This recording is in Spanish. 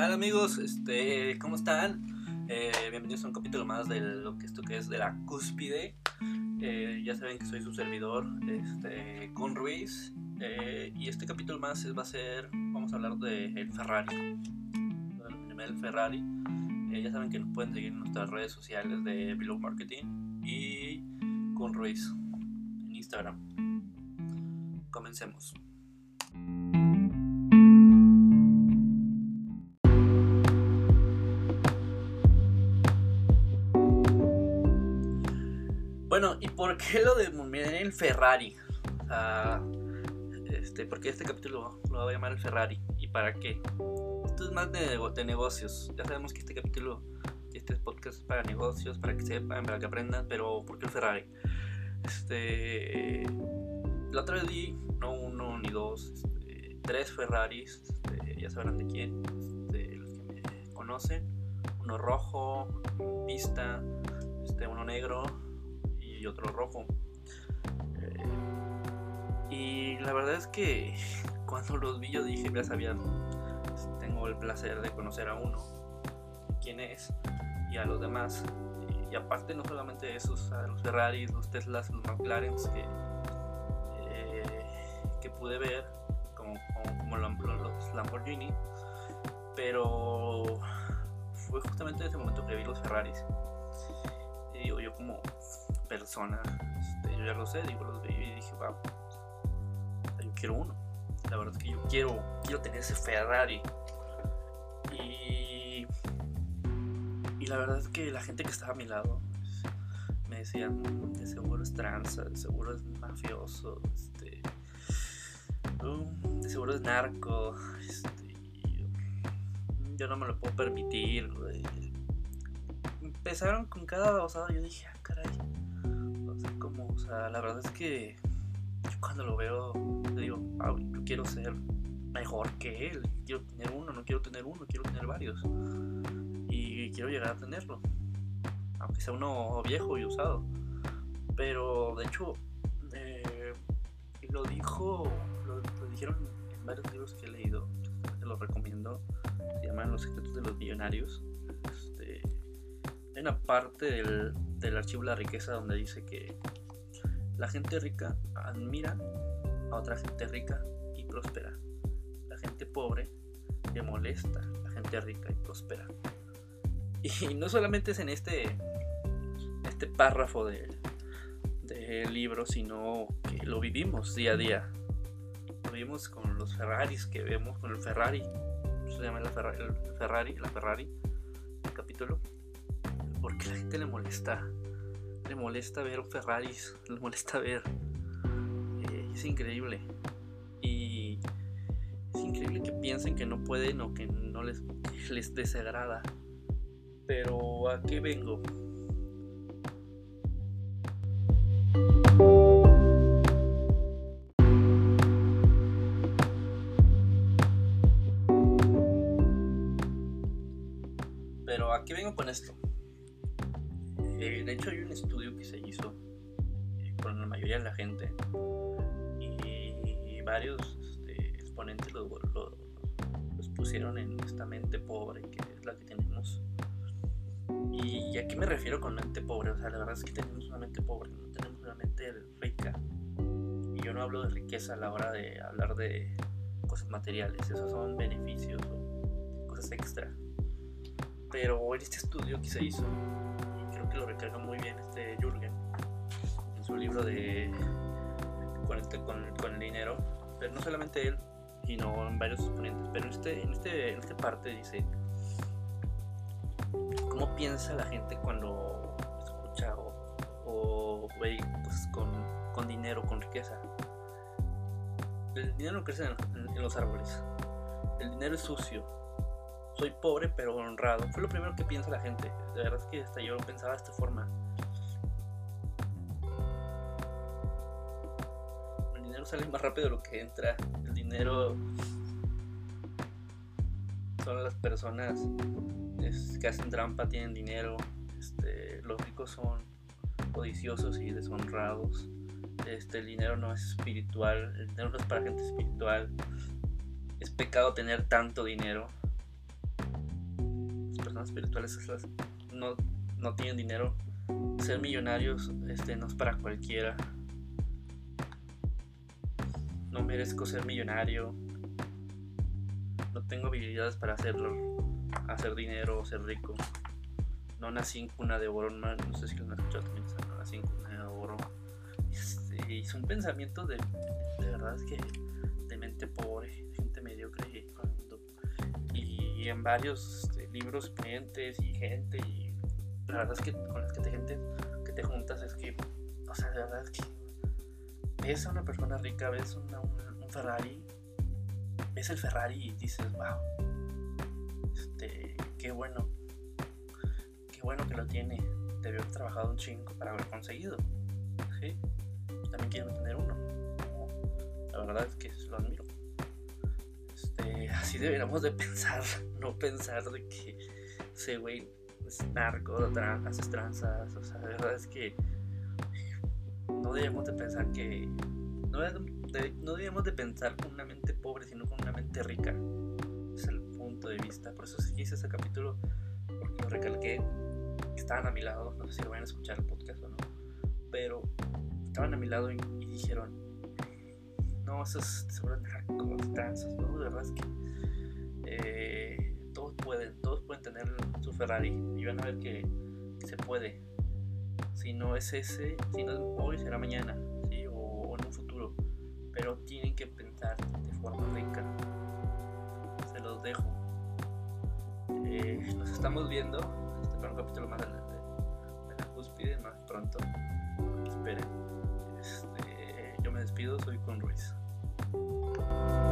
tal amigos? Este, ¿Cómo están? Eh, bienvenidos a un capítulo más de lo que esto que es de la cúspide. Eh, ya saben que soy su servidor, este, con Ruiz. Eh, y este capítulo más va a ser, vamos a hablar de el Ferrari. El Ferrari. ya saben que nos pueden seguir en nuestras redes sociales de Below Marketing y con Ruiz en Instagram. Comencemos. Bueno, ¿y por qué lo de el Ferrari? este, porque este capítulo lo voy a llamar el Ferrari. ¿Y para qué? Esto es más de, de negocios. Ya sabemos que este capítulo, este podcast es para negocios, para que sepan, para que aprendan, pero ¿por qué el Ferrari? Este, la otra vez di no uno ni dos, este, tres Ferraris, este, ya sabrán de quién, este, los que me conocen, uno rojo, pista, este, uno negro y otro rojo. Eh, y la verdad es que cuando los vi yo dije, ya sabía, tengo el placer de conocer a uno, quién es, y a los demás. Y, aparte no solamente esos, a los Ferraris, los Teslas, los McLaren que, eh, que pude ver, como, como, los Lamborghini, pero fue justamente en ese momento que vi los Ferraris. Y digo, yo como persona, este, yo ya lo sé, digo, los vi y dije, wow, yo quiero uno. La verdad es que yo quiero, quiero tener ese Ferrari. Y, y la verdad es que la gente que estaba a mi lado me decían, de seguro es tranza, de seguro es mafioso, este, uh, de seguro es narco, este, yo no me lo puedo permitir. Empezaron con cada babosada, yo dije, ah, caray sea, la verdad es que yo cuando lo veo, digo, yo quiero ser mejor que él, quiero tener uno, no quiero tener uno, quiero tener varios. Y quiero llegar a tenerlo, aunque sea uno viejo y usado. Pero de hecho, eh, lo dijo, lo, dijeron en varios libros que he leído, te los recomiendo, se llaman Los secretos de los millonarios. Este, hay una parte del, del archivo La riqueza donde dice que la gente rica admira a otra gente rica y próspera. La gente pobre le molesta a la gente rica y próspera. Y no solamente es en este, este párrafo del de libro, sino que lo vivimos día a día. Lo vivimos con los Ferraris que vemos, con el Ferrari. Se llama la Ferrari, el Ferrari, la Ferrari, el capítulo porque la gente le molesta. Le molesta ver Ferraris, le molesta ver. Eh, es increíble. Y es increíble que piensen que no pueden o que no les, les desagrada. Pero ¿a qué vengo? Pero ¿a qué vengo con esto? Eh, de hecho, hay un estudio que se hizo eh, con la mayoría de la gente y, varios este, exponentes los, pusieron en esta mente pobre que es la que tenemos. Y a qué me refiero con mente pobre? O sea, la verdad es que tenemos una mente pobre, no tenemos una mente rica. Y yo no hablo de riqueza a la hora de hablar de cosas materiales, esos son beneficios o cosas extra. Pero en este estudio que se hizo, que lo recarga muy bien este Jürgen en su libro de con, este, con, con, el dinero, pero no solamente él, sino en varios exponentes, pero en, este, en, este, en esta parte dice cómo piensa la gente cuando escucha o, ve con, con, dinero, con riqueza. El dinero no crece en, en los árboles, el dinero es sucio, soy pobre pero honrado. Fue lo primero que piensa la gente. De verdad es que hasta yo pensaba de esta forma. El dinero sale más rápido de lo que entra. El dinero son las personas que hacen trampa, tienen dinero. Este, los ricos son codiciosos y deshonrados. Este, el dinero no es espiritual, el dinero no es para gente espiritual. Es pecado tener tanto dinero personas espirituales no, no tienen dinero. Ser millonarios este, no es para cualquiera. No merezco ser millonario. No tengo habilidades para hacerlo. Hacer dinero o ser rico. No nací en cuna de oro, no, sé si lo han escuchado. No nací en cuna de oro. Este, y son pensamientos de, de verdad que de mente pobre, gente mediocre. Y, en varios libros, clientes y gente. Y la verdad es que con las que te, gente, que te juntas es que, o sea, de verdad es que ves a una persona rica, ves un, un Ferrari, ves el Ferrari y dices, wow, este, qué bueno bueno que lo tiene. Debió haber trabajado un chingo para haber conseguido. ¿sí? También quiero tener uno. La verdad es que lo admiro. Así deberíamos de pensar, no pensar de que ese güey es narco, hace tranzas. O sea, la verdad es que no debemos de pensar que. No, no debemos de pensar con una mente pobre, sino con una mente rica. Es el punto de vista. Por eso hice ese capítulo, porque lo recalqué estaban a mi lado, no sé si lo van a escuchar el podcast o no, pero estaban a mi lado y, dijeron, no, eso es seguro como tranzas, ¿no? De verdad que eh, todos pueden, todos pueden tener su Ferrari y van a ver que, se puede. Si no es ese, si no es hoy, será mañana, ¿sí? o, en un futuro. Pero tienen que pensar de forma rica. Se los dejo. Eh, nos estamos viendo para un capítulo más de, la cúspide más pronto. Esperen. Este, yo me despido, soy con Ruiz. Thank you.